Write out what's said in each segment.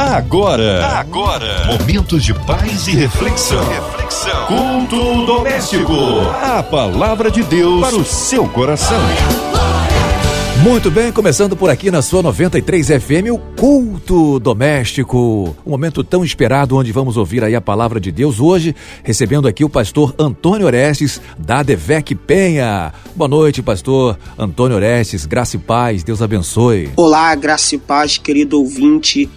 Agora, agora, momentos de paz e reflexão. Reflexão. Culto doméstico. A palavra de Deus para o seu coração. Muito bem, começando por aqui na sua 93 FM, o culto doméstico. Um momento tão esperado onde vamos ouvir aí a palavra de Deus hoje, recebendo aqui o pastor Antônio Orestes, da Devec Penha. Boa noite, pastor Antônio Orestes, graça e paz, Deus abençoe. Olá, graça e paz, querido ouvinte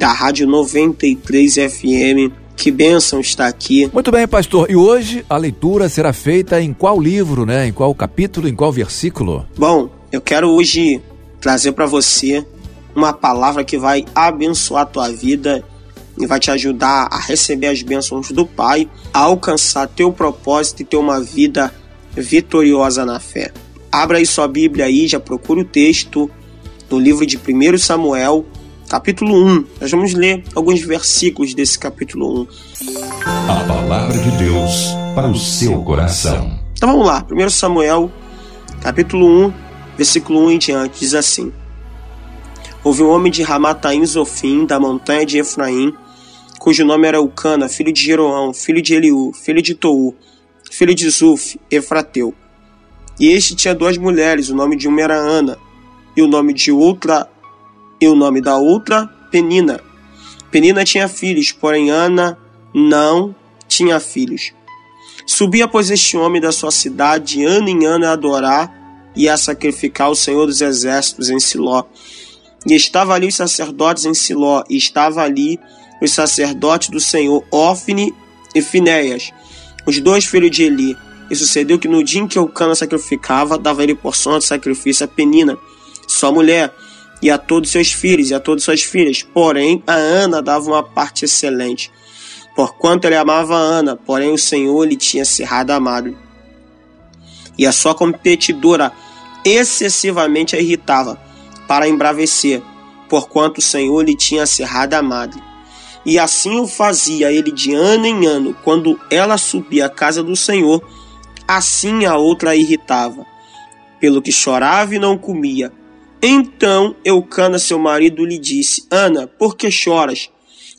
da Rádio 93 FM. Que bênção estar aqui. Muito bem, pastor. E hoje a leitura será feita em qual livro, né? Em qual capítulo, em qual versículo? Bom, eu quero hoje trazer para você uma palavra que vai abençoar a tua vida e vai te ajudar a receber as bênçãos do Pai, a alcançar teu propósito e ter uma vida vitoriosa na fé. Abra aí sua Bíblia aí, já procura o texto do livro de 1 Samuel, capítulo 1. Nós vamos ler alguns versículos desse capítulo 1. A palavra de Deus para o seu coração. Então vamos lá, 1 Samuel, capítulo 1, versículo 1 em diante, diz assim: Houve um homem de Ramataim Zofim, da montanha de Efraim, cujo nome era Ucana, filho de Jeroão, filho de Eliú, filho de Tou, filho de Zuf, Efrateu. E este tinha duas mulheres, o nome de uma era Ana, e o nome de outra, e o nome da outra, Penina. Penina tinha filhos, porém Ana não tinha filhos. Subia, pois, este homem da sua cidade, ano em ano, a adorar e a sacrificar o Senhor dos Exércitos em Siló. E estava ali os sacerdotes em Siló, e estava ali os sacerdotes do Senhor, Ofne e Finéias, os dois filhos de Eli. E sucedeu que no dia em que Eucana sacrificava, dava ele porção de sacrifício a Penina, sua mulher, e a todos seus filhos e a todas suas filhas. Porém, a Ana dava uma parte excelente, porquanto ele amava a Ana, porém o Senhor lhe tinha cerrado amado e a sua competidora excessivamente a irritava, para embravecer, porquanto o Senhor lhe tinha cerrado a madre. E assim o fazia ele de ano em ano, quando ela subia à casa do Senhor, assim a outra a irritava, pelo que chorava e não comia. Então Eucana, seu marido, lhe disse: Ana, por que choras?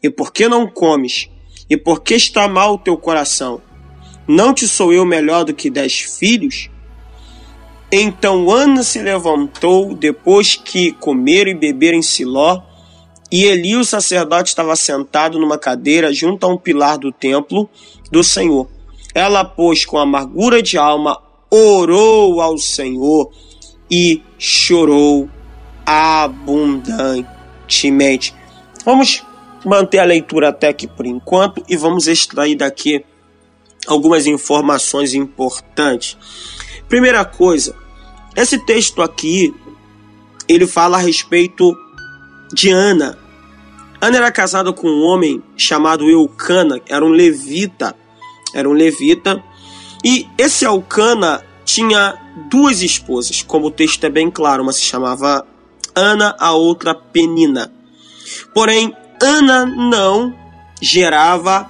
E por que não comes? E por que está mal o teu coração? Não te sou eu melhor do que dez filhos? Então Ana se levantou depois que comeram e beberam em Siló, e Eli, o sacerdote, estava sentado numa cadeira junto a um pilar do templo do Senhor. Ela, pois, com amargura de alma, orou ao Senhor e chorou abundantemente. Vamos manter a leitura até aqui por enquanto e vamos extrair daqui algumas informações importantes. Primeira coisa, esse texto aqui, ele fala a respeito de Ana. Ana era casada com um homem chamado Eucana, era um levita, era um levita, e esse Eucana tinha duas esposas, como o texto é bem claro, uma se chamava Ana, a outra Penina. Porém, Ana não gerava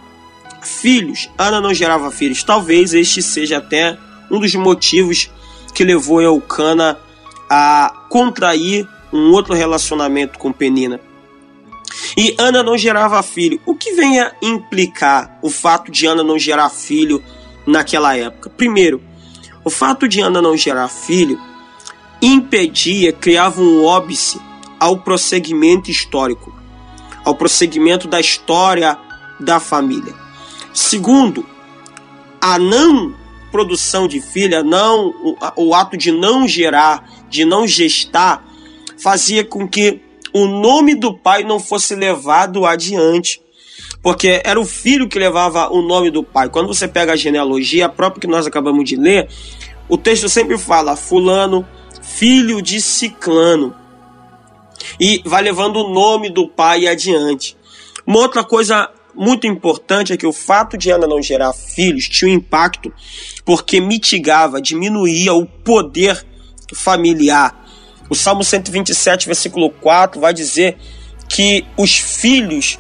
filhos. Ana não gerava filhos. Talvez este seja até um dos motivos que levou Eucana a contrair um outro relacionamento com Penina. E Ana não gerava filho. O que vem a implicar o fato de Ana não gerar filho naquela época? Primeiro, o fato de Ana não gerar filho impedia, criava um óbice ao prosseguimento histórico, ao prosseguimento da história da família. Segundo, a não produção de filha, não o, o ato de não gerar, de não gestar, fazia com que o nome do pai não fosse levado adiante. Porque era o filho que levava o nome do pai. Quando você pega a genealogia, a própria que nós acabamos de ler, o texto sempre fala fulano, filho de ciclano. E vai levando o nome do pai adiante. Uma outra coisa muito importante é que o fato de Ana não gerar filhos tinha um impacto porque mitigava, diminuía o poder familiar. O Salmo 127, versículo 4 vai dizer que os filhos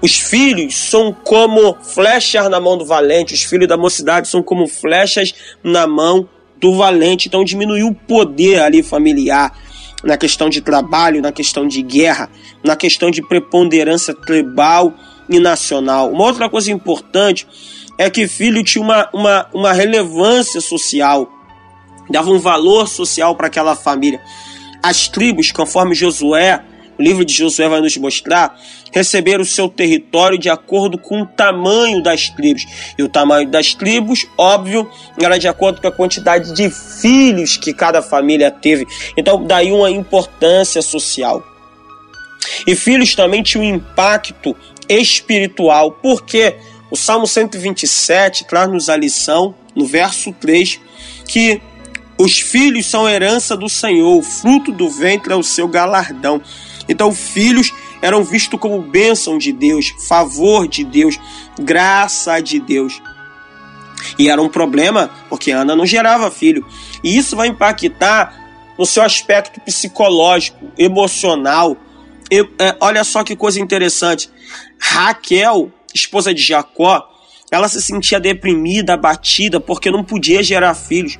os filhos são como flechas na mão do valente, os filhos da mocidade são como flechas na mão do valente. Então diminuiu o poder ali familiar. na questão de trabalho, na questão de guerra, na questão de preponderância tribal e nacional. Uma outra coisa importante é que filho tinha uma, uma, uma relevância social, dava um valor social para aquela família. As tribos, conforme Josué o livro de Josué vai nos mostrar, receberam o seu território de acordo com o tamanho das tribos. E o tamanho das tribos, óbvio, era de acordo com a quantidade de filhos que cada família teve. Então, daí uma importância social. E filhos também tinham um impacto espiritual, porque o Salmo 127 traz-nos a lição, no verso 3, que os filhos são herança do Senhor, o fruto do ventre é o seu galardão. Então, filhos eram vistos como bênção de Deus, favor de Deus, graça de Deus. E era um problema porque Ana não gerava filho. E isso vai impactar no seu aspecto psicológico, emocional. É, olha só que coisa interessante. Raquel, esposa de Jacó, ela se sentia deprimida, abatida, porque não podia gerar filhos.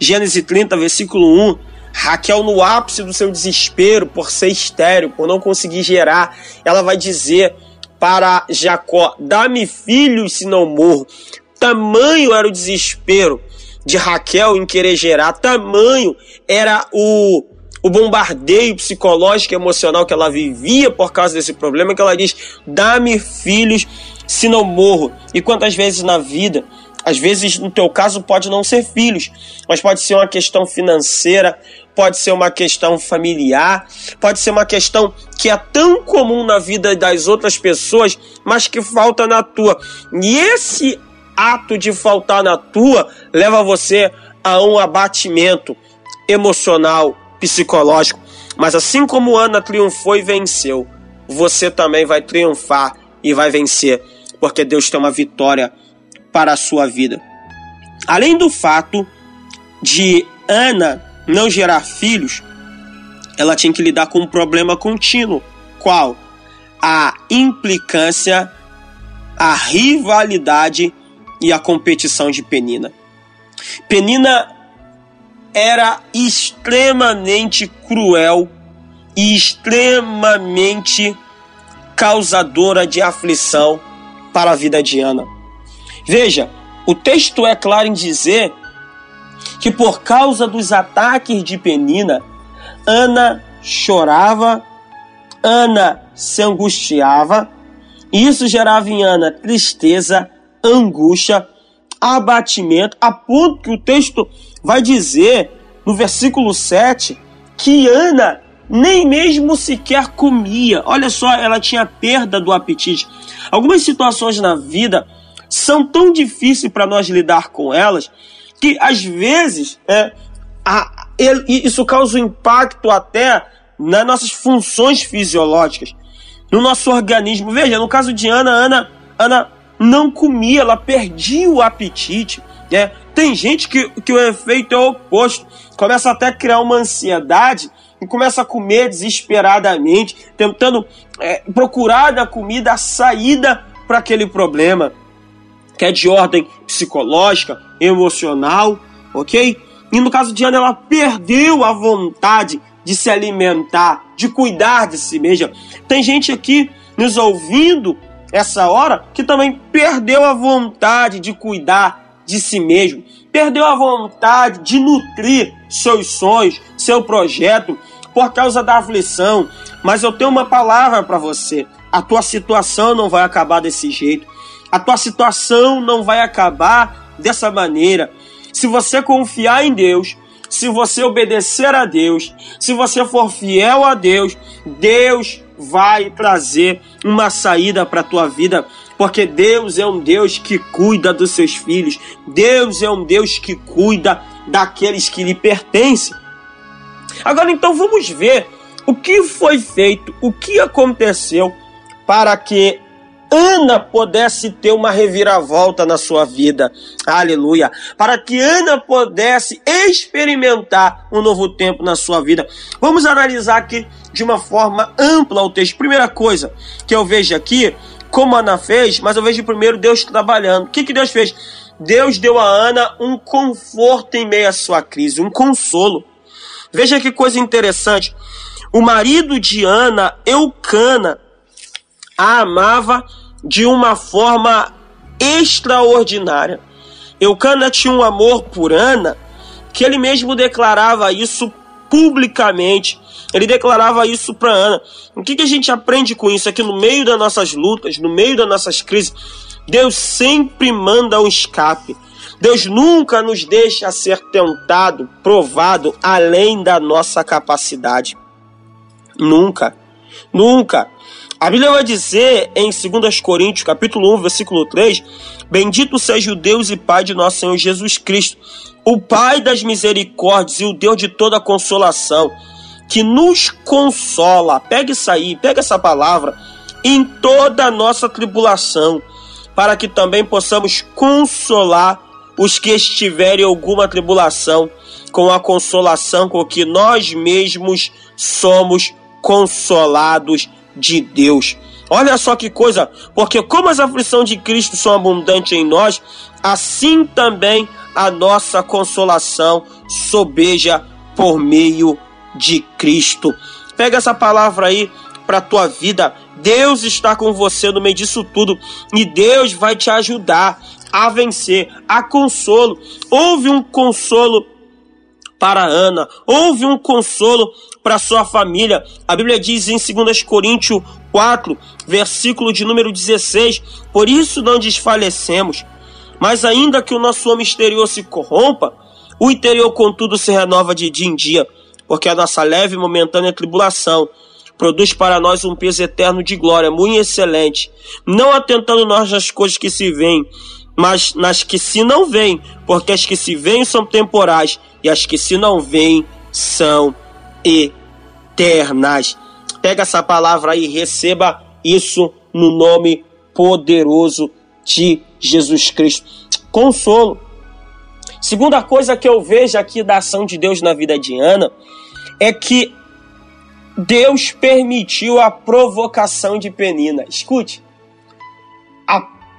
Gênesis 30, versículo 1, Raquel, no ápice do seu desespero por ser estéreo, por não conseguir gerar, ela vai dizer para Jacó: Dá-me filhos se não morro. Tamanho era o desespero de Raquel em querer gerar, tamanho era o, o bombardeio psicológico e emocional que ela vivia por causa desse problema, que ela diz: Dá-me filhos se não morro. E quantas vezes na vida às vezes, no teu caso, pode não ser filhos, mas pode ser uma questão financeira, pode ser uma questão familiar, pode ser uma questão que é tão comum na vida das outras pessoas, mas que falta na tua. E esse ato de faltar na tua leva você a um abatimento emocional, psicológico. Mas assim como Ana triunfou e venceu, você também vai triunfar e vai vencer, porque Deus tem uma vitória para a sua vida. Além do fato de Ana não gerar filhos, ela tinha que lidar com um problema contínuo. Qual? A implicância, a rivalidade e a competição de Penina. Penina era extremamente cruel e extremamente causadora de aflição para a vida de Ana. Veja, o texto é claro em dizer que por causa dos ataques de Penina, Ana chorava, Ana se angustiava, e isso gerava em Ana tristeza, angústia, abatimento, a ponto que o texto vai dizer no versículo 7 que Ana nem mesmo sequer comia. Olha só, ela tinha perda do apetite. Algumas situações na vida são tão difíceis para nós lidar com elas que às vezes é, a, ele, isso causa um impacto até nas nossas funções fisiológicas, no nosso organismo. Veja, no caso de Ana, Ana, Ana não comia, ela perdia o apetite. Né? Tem gente que, que o efeito é o oposto, começa até a criar uma ansiedade e começa a comer desesperadamente, tentando é, procurar na comida a saída para aquele problema que é de ordem psicológica, emocional, ok? E no caso de Ana, ela perdeu a vontade de se alimentar, de cuidar de si mesma. Tem gente aqui nos ouvindo essa hora que também perdeu a vontade de cuidar de si mesmo, perdeu a vontade de nutrir seus sonhos, seu projeto por causa da aflição. Mas eu tenho uma palavra para você: a tua situação não vai acabar desse jeito. A tua situação não vai acabar dessa maneira. Se você confiar em Deus, se você obedecer a Deus, se você for fiel a Deus, Deus vai trazer uma saída para a tua vida, porque Deus é um Deus que cuida dos seus filhos, Deus é um Deus que cuida daqueles que lhe pertencem. Agora então vamos ver o que foi feito, o que aconteceu para que Ana pudesse ter uma reviravolta na sua vida. Aleluia. Para que Ana pudesse experimentar um novo tempo na sua vida. Vamos analisar aqui de uma forma ampla o texto. Primeira coisa que eu vejo aqui, como Ana fez, mas eu vejo primeiro Deus trabalhando. O que, que Deus fez? Deus deu a Ana um conforto em meio à sua crise, um consolo. Veja que coisa interessante. O marido de Ana, Eucana, a amava de uma forma extraordinária. Eucana tinha um amor por Ana que ele mesmo declarava isso publicamente. Ele declarava isso para Ana. O que, que a gente aprende com isso? É que no meio das nossas lutas, no meio das nossas crises, Deus sempre manda um escape. Deus nunca nos deixa ser tentado, provado além da nossa capacidade. Nunca. Nunca. A Bíblia vai dizer em 2 Coríntios, capítulo 1, versículo 3, Bendito seja o Deus e Pai de nosso Senhor Jesus Cristo, o Pai das misericórdias e o Deus de toda consolação, que nos consola. Pega isso aí, pega essa palavra, em toda a nossa tribulação, para que também possamos consolar os que estiverem em alguma tribulação, com a consolação com que nós mesmos somos consolados de Deus. Olha só que coisa, porque como as aflições de Cristo são abundantes em nós, assim também a nossa consolação sobeja por meio de Cristo. Pega essa palavra aí para a tua vida. Deus está com você no meio disso tudo e Deus vai te ajudar a vencer, a consolo. Houve um consolo para Ana, houve um consolo para sua família. A Bíblia diz em 2 Coríntios 4, versículo de número 16: Por isso não desfalecemos, mas ainda que o nosso homem exterior se corrompa, o interior, contudo, se renova de dia em dia, porque a nossa leve e momentânea tribulação produz para nós um peso eterno de glória, muito excelente, não atentando nós nas coisas que se veem, mas nas que se não veem, porque as que se veem são temporais e as que se não veem são eternas. Pega essa palavra aí, receba isso no nome poderoso de Jesus Cristo. Consolo. Segunda coisa que eu vejo aqui da ação de Deus na vida de Ana é que Deus permitiu a provocação de Penina. Escute,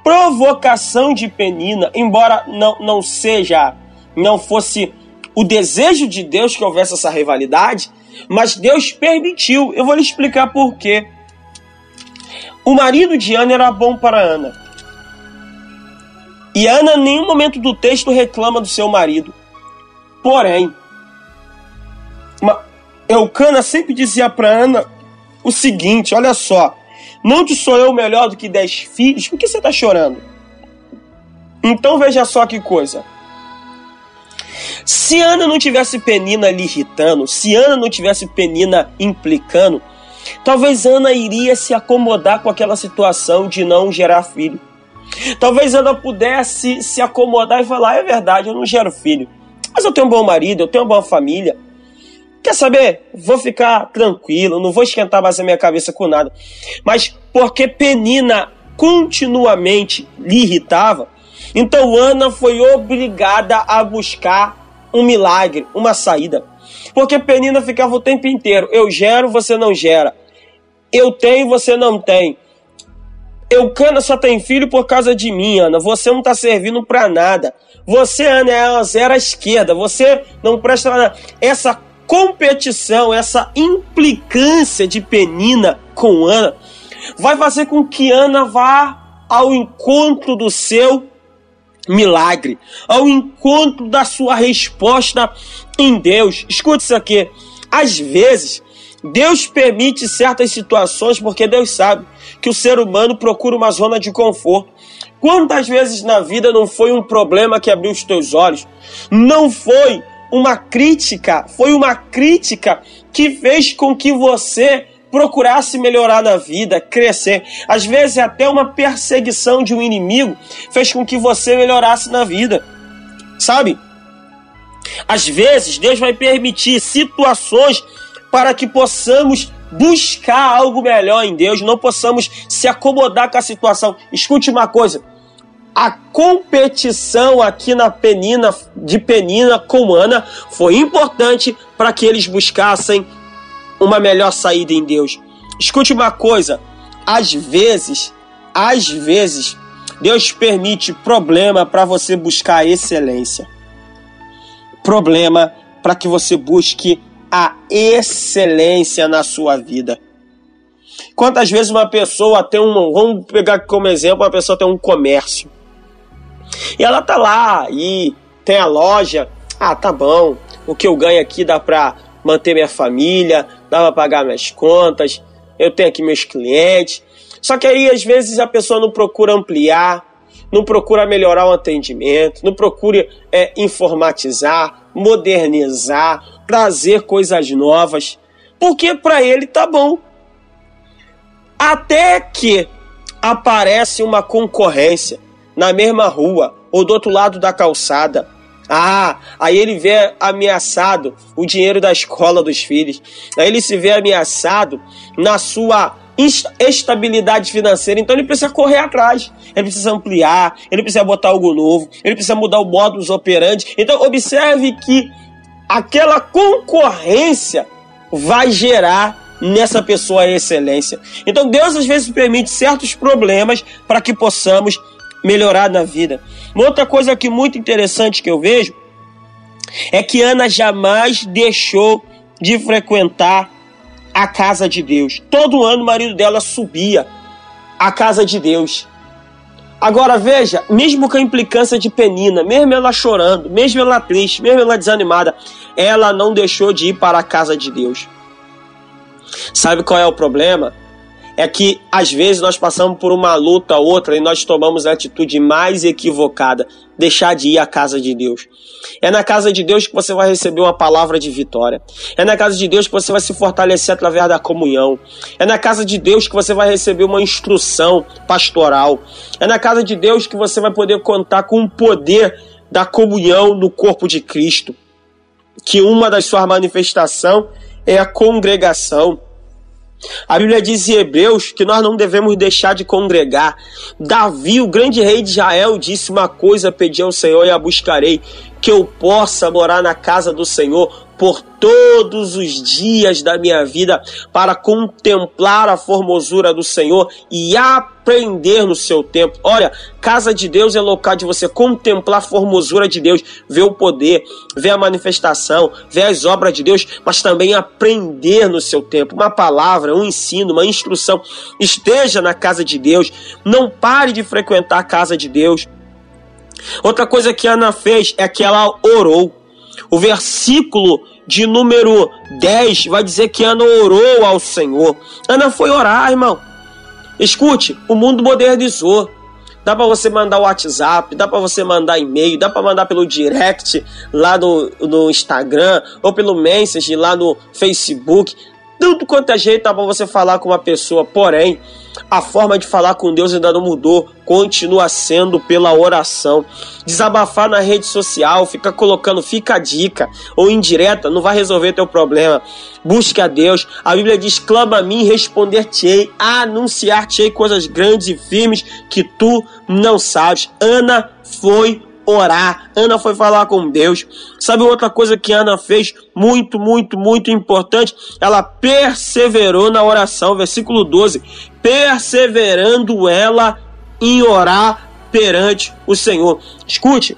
provocação de Penina, embora não, não seja, não fosse o desejo de Deus que houvesse essa rivalidade, mas Deus permitiu. Eu vou lhe explicar por quê. O marido de Ana era bom para Ana. E Ana, em nenhum momento do texto, reclama do seu marido. Porém, Eucana sempre dizia para Ana o seguinte: olha só, não te sou eu melhor do que dez filhos? Por que você está chorando? Então veja só que coisa. Se Ana não tivesse Penina ali irritando, se Ana não tivesse Penina implicando, talvez Ana iria se acomodar com aquela situação de não gerar filho. Talvez Ana pudesse se acomodar e falar: é verdade, eu não gero filho, mas eu tenho um bom marido, eu tenho uma boa família. Quer saber? Vou ficar tranquilo, não vou esquentar mais a minha cabeça com nada. Mas porque Penina continuamente lhe irritava, então Ana foi obrigada a buscar um milagre, uma saída. Porque Penina ficava o tempo inteiro: eu gero, você não gera. Eu tenho, você não tem. Eucana só tem filho por causa de mim, Ana. Você não está servindo para nada. Você, Ana, é uma zero à esquerda. Você não presta nada. Essa competição, essa implicância de Penina com Ana, vai fazer com que Ana vá ao encontro do seu milagre, ao encontro da sua resposta em Deus. Escute isso aqui. Às vezes, Deus permite certas situações porque Deus sabe que o ser humano procura uma zona de conforto. Quantas vezes na vida não foi um problema que abriu os teus olhos? Não foi uma crítica, foi uma crítica que fez com que você procurasse melhorar na vida, crescer. Às vezes até uma perseguição de um inimigo fez com que você melhorasse na vida. Sabe? Às vezes Deus vai permitir situações para que possamos buscar algo melhor em Deus, não possamos se acomodar com a situação. Escute uma coisa, a competição aqui na Penina, de Penina com Ana, foi importante para que eles buscassem uma melhor saída em Deus. Escute uma coisa, às vezes, às vezes, Deus permite problema para você buscar excelência. Problema para que você busque a excelência na sua vida. Quantas vezes uma pessoa tem um. Vamos pegar como exemplo, uma pessoa tem um comércio. E ela tá lá e tem a loja. Ah, tá bom. O que eu ganho aqui dá pra manter minha família, dá pra pagar minhas contas. Eu tenho aqui meus clientes. Só que aí, às vezes, a pessoa não procura ampliar, não procura melhorar o atendimento, não procura é, informatizar, modernizar, trazer coisas novas, porque para ele tá bom. Até que aparece uma concorrência na mesma rua ou do outro lado da calçada. Ah, aí ele vê ameaçado o dinheiro da escola dos filhos. Aí ele se vê ameaçado na sua estabilidade financeira. Então ele precisa correr atrás, ele precisa ampliar, ele precisa botar algo novo, ele precisa mudar o modus operandi. Então observe que aquela concorrência vai gerar nessa pessoa a excelência. Então Deus às vezes permite certos problemas para que possamos melhorar na vida. Uma outra coisa que muito interessante que eu vejo é que Ana jamais deixou de frequentar a casa de Deus. Todo ano o marido dela subia à casa de Deus. Agora veja, mesmo com a implicância de Penina, mesmo ela chorando, mesmo ela triste, mesmo ela desanimada, ela não deixou de ir para a casa de Deus. Sabe qual é o problema? É que às vezes nós passamos por uma luta ou outra e nós tomamos a atitude mais equivocada, deixar de ir à casa de Deus. É na casa de Deus que você vai receber uma palavra de vitória. É na casa de Deus que você vai se fortalecer através da comunhão. É na casa de Deus que você vai receber uma instrução pastoral. É na casa de Deus que você vai poder contar com o poder da comunhão no corpo de Cristo. Que uma das suas manifestações é a congregação. A Bíblia diz em Hebreus que nós não devemos deixar de congregar. Davi, o grande rei de Israel, disse uma coisa: pedi ao Senhor e a buscarei, que eu possa morar na casa do Senhor por todos os dias da minha vida para contemplar a formosura do Senhor e aprender no seu tempo. Olha, casa de Deus é local de você contemplar a formosura de Deus, ver o poder, ver a manifestação, ver as obras de Deus, mas também aprender no seu tempo. Uma palavra, um ensino, uma instrução. Esteja na casa de Deus, não pare de frequentar a casa de Deus. Outra coisa que Ana fez é que ela orou. O versículo de número 10 vai dizer que Ana orou ao Senhor. Ana foi orar, irmão. Escute, o mundo modernizou. Dá para você mandar o WhatsApp, dá para você mandar e-mail, dá para mandar pelo direct lá no, no Instagram ou pelo message lá no Facebook. Tudo quanto é jeito dá para você falar com uma pessoa, porém, a forma de falar com Deus ainda não mudou, continua sendo pela oração. Desabafar na rede social, fica colocando, fica a dica ou indireta, não vai resolver teu problema. Busque a Deus. A Bíblia diz: clama a mim, responder-te-ei, anunciar-te-ei coisas grandes e firmes que tu não sabes. Ana foi orar. Ana foi falar com Deus. Sabe outra coisa que Ana fez muito, muito, muito importante? Ela perseverou na oração. Versículo 12. Perseverando ela em orar perante o Senhor. Escute,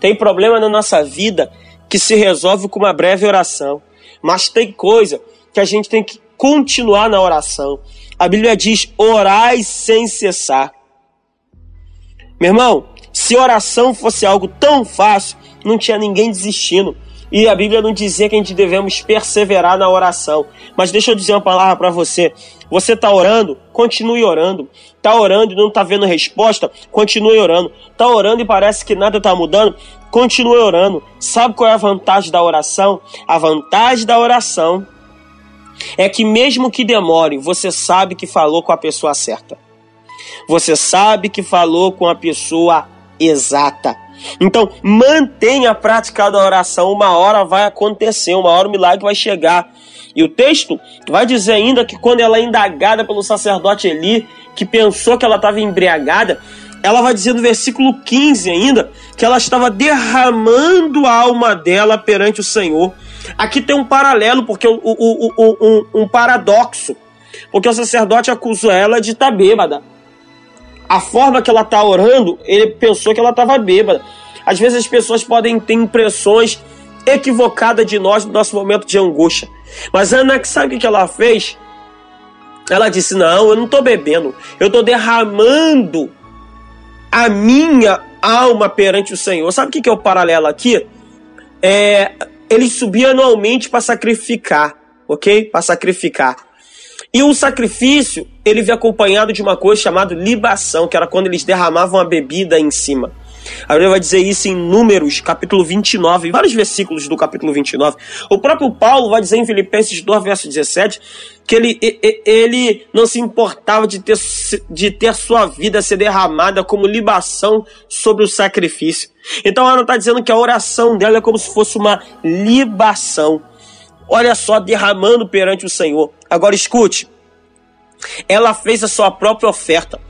tem problema na nossa vida que se resolve com uma breve oração. Mas tem coisa que a gente tem que continuar na oração. A Bíblia diz: orai sem cessar. Meu irmão, se oração fosse algo tão fácil, não tinha ninguém desistindo. E a Bíblia não dizia que a gente devemos perseverar na oração. Mas deixa eu dizer uma palavra para você. Você está orando? Continue orando. Está orando e não está vendo resposta? Continue orando. Está orando e parece que nada está mudando? Continue orando. Sabe qual é a vantagem da oração? A vantagem da oração é que mesmo que demore, você sabe que falou com a pessoa certa. Você sabe que falou com a pessoa exata. Então, mantenha a prática da oração, uma hora vai acontecer, uma hora o milagre vai chegar. E o texto vai dizer ainda que quando ela é indagada pelo sacerdote Eli, que pensou que ela estava embriagada, ela vai dizer no versículo 15 ainda que ela estava derramando a alma dela perante o Senhor. Aqui tem um paralelo, porque o, o, um, um paradoxo, porque o sacerdote acusou ela de estar bêbada a forma que ela está orando, ele pensou que ela estava bêbada. Às vezes as pessoas podem ter impressões equivocada de nós no nosso momento de angústia. Mas Ana, sabe o que ela fez? Ela disse: Não, eu não estou bebendo, eu estou derramando a minha alma perante o Senhor. Sabe o que é o paralelo aqui? É, ele subia anualmente para sacrificar, ok? Para sacrificar. E o sacrifício, ele veio acompanhado de uma coisa chamada libação, que era quando eles derramavam a bebida em cima. A Bíblia vai dizer isso em Números, capítulo 29, em vários versículos do capítulo 29. O próprio Paulo vai dizer em Filipenses 2, verso 17, que ele, ele não se importava de ter, de ter sua vida ser derramada como libação sobre o sacrifício. Então ela está dizendo que a oração dela é como se fosse uma libação. Olha só, derramando perante o Senhor. Agora escute. Ela fez a sua própria oferta.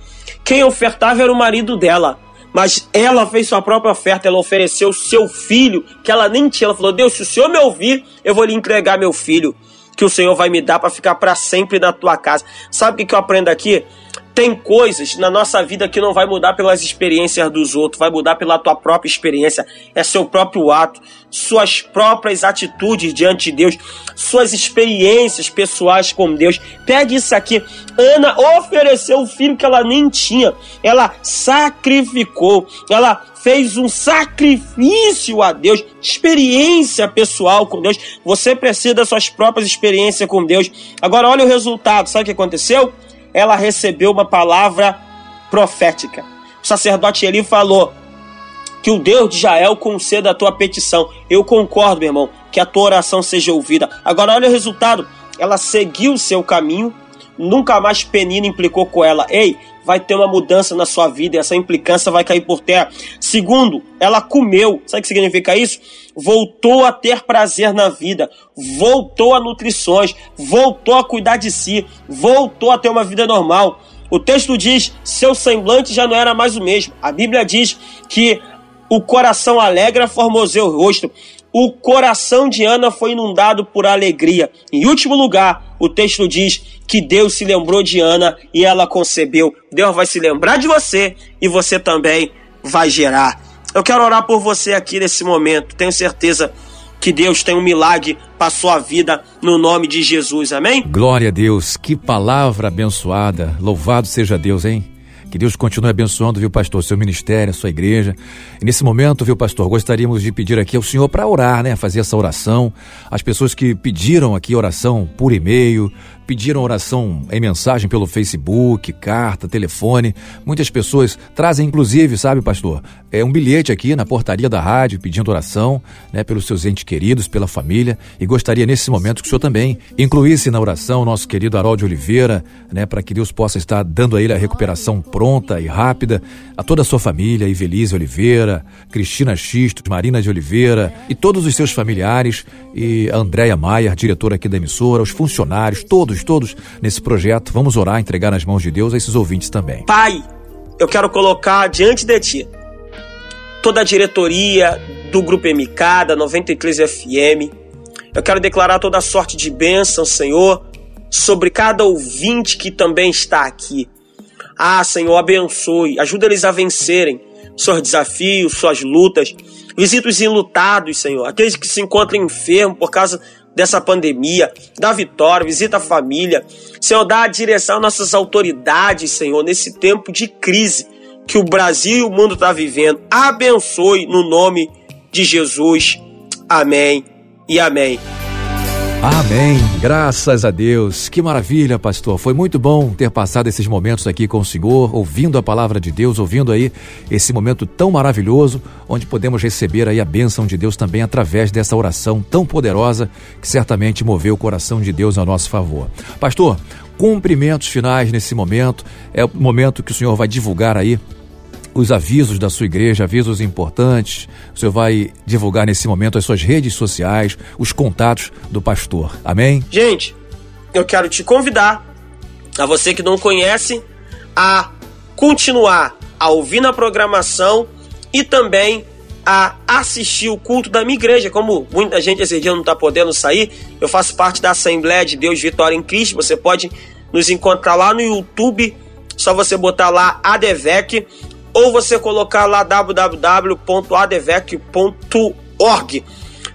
Quem ofertava era o marido dela. Mas ela fez sua própria oferta, ela ofereceu seu filho, que ela nem tinha. Ela falou: Deus, se o Senhor me ouvir, eu vou lhe entregar meu filho, que o Senhor vai me dar para ficar para sempre na tua casa. Sabe o que eu aprendo aqui? Tem coisas na nossa vida que não vai mudar pelas experiências dos outros, vai mudar pela tua própria experiência. É seu próprio ato, suas próprias atitudes diante de Deus, suas experiências pessoais com Deus. Pede isso aqui. Ana ofereceu o filho que ela nem tinha. Ela sacrificou. Ela fez um sacrifício a Deus, experiência pessoal com Deus. Você precisa das suas próprias experiências com Deus. Agora olha o resultado. Sabe o que aconteceu? Ela recebeu uma palavra profética. O sacerdote Eli falou que o Deus de Israel conceda a tua petição. Eu concordo, meu irmão, que a tua oração seja ouvida. Agora olha o resultado. Ela seguiu o seu caminho, nunca mais Penina implicou com ela. Ei, vai ter uma mudança na sua vida e essa implicância vai cair por terra. Segundo, ela comeu. Sabe o que significa isso? Voltou a ter prazer na vida, voltou a nutrições, voltou a cuidar de si, voltou a ter uma vida normal. O texto diz: seu semblante já não era mais o mesmo. A Bíblia diz que o coração alegra formoseia o rosto. O coração de Ana foi inundado por alegria. Em último lugar, o texto diz que Deus se lembrou de Ana e ela concebeu. Deus vai se lembrar de você e você também vai gerar. Eu quero orar por você aqui nesse momento. Tenho certeza que Deus tem um milagre para sua vida no nome de Jesus. Amém? Glória a Deus. Que palavra abençoada. Louvado seja Deus, hein? Que Deus continue abençoando, viu, pastor, seu ministério, sua igreja. E nesse momento, viu, pastor, gostaríamos de pedir aqui ao senhor para orar, né? Fazer essa oração. As pessoas que pediram aqui oração por e-mail, pediram oração em mensagem pelo Facebook, carta, telefone. Muitas pessoas trazem, inclusive, sabe, pastor, é um bilhete aqui na portaria da rádio pedindo oração, né, pelos seus entes queridos, pela família. E gostaria nesse momento que o senhor também incluísse na oração o nosso querido Harold Oliveira, né, para que Deus possa estar dando a ele a recuperação pronta e rápida, a toda a sua família, Ivelise Oliveira, Cristina Xisto, Marina de Oliveira e todos os seus familiares e a Andréia Maier, diretora aqui da emissora, os funcionários, todos todos nesse projeto. Vamos orar, entregar nas mãos de Deus a esses ouvintes também. Pai, eu quero colocar diante de Ti toda a diretoria do Grupo MK, da 93 FM. Eu quero declarar toda a sorte de bênção, Senhor, sobre cada ouvinte que também está aqui. Ah, Senhor, abençoe, ajuda eles a vencerem seus desafios, suas lutas. Visita os enlutados, Senhor, aqueles que se encontram enfermos por causa dessa pandemia, dá vitória, visita a família. Senhor, dá a direção às nossas autoridades, Senhor, nesse tempo de crise que o Brasil e o mundo está vivendo. Abençoe no nome de Jesus. Amém e amém. Amém. Graças a Deus. Que maravilha, pastor. Foi muito bom ter passado esses momentos aqui com o Senhor, ouvindo a palavra de Deus, ouvindo aí esse momento tão maravilhoso, onde podemos receber aí a bênção de Deus também através dessa oração tão poderosa que certamente moveu o coração de Deus a nosso favor. Pastor, cumprimentos finais nesse momento. É o momento que o Senhor vai divulgar aí os avisos da sua igreja, avisos importantes. O senhor vai divulgar nesse momento as suas redes sociais, os contatos do pastor. Amém? Gente, eu quero te convidar, a você que não conhece, a continuar a ouvir na programação e também a assistir o culto da minha igreja. Como muita gente esse dia não está podendo sair, eu faço parte da Assembleia de Deus Vitória em Cristo. Você pode nos encontrar lá no YouTube. Só você botar lá ADVEC ou você colocar lá www.advec.org.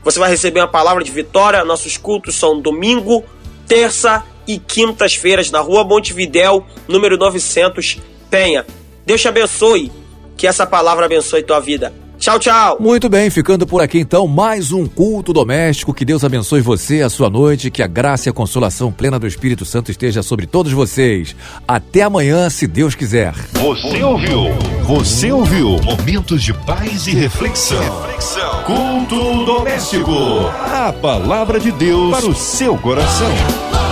você vai receber uma palavra de vitória. Nossos cultos são domingo, terça e quintas-feiras na rua Montevidéu, número 900, Penha. Deus te abençoe, que essa palavra abençoe tua vida. Tchau, tchau. Muito bem, ficando por aqui então mais um culto doméstico. Que Deus abençoe você, a sua noite, que a graça e a consolação plena do Espírito Santo esteja sobre todos vocês. Até amanhã, se Deus quiser. Você ouviu? Você ouviu? Momentos de paz e reflexão. reflexão. Culto doméstico. A palavra de Deus para o seu coração.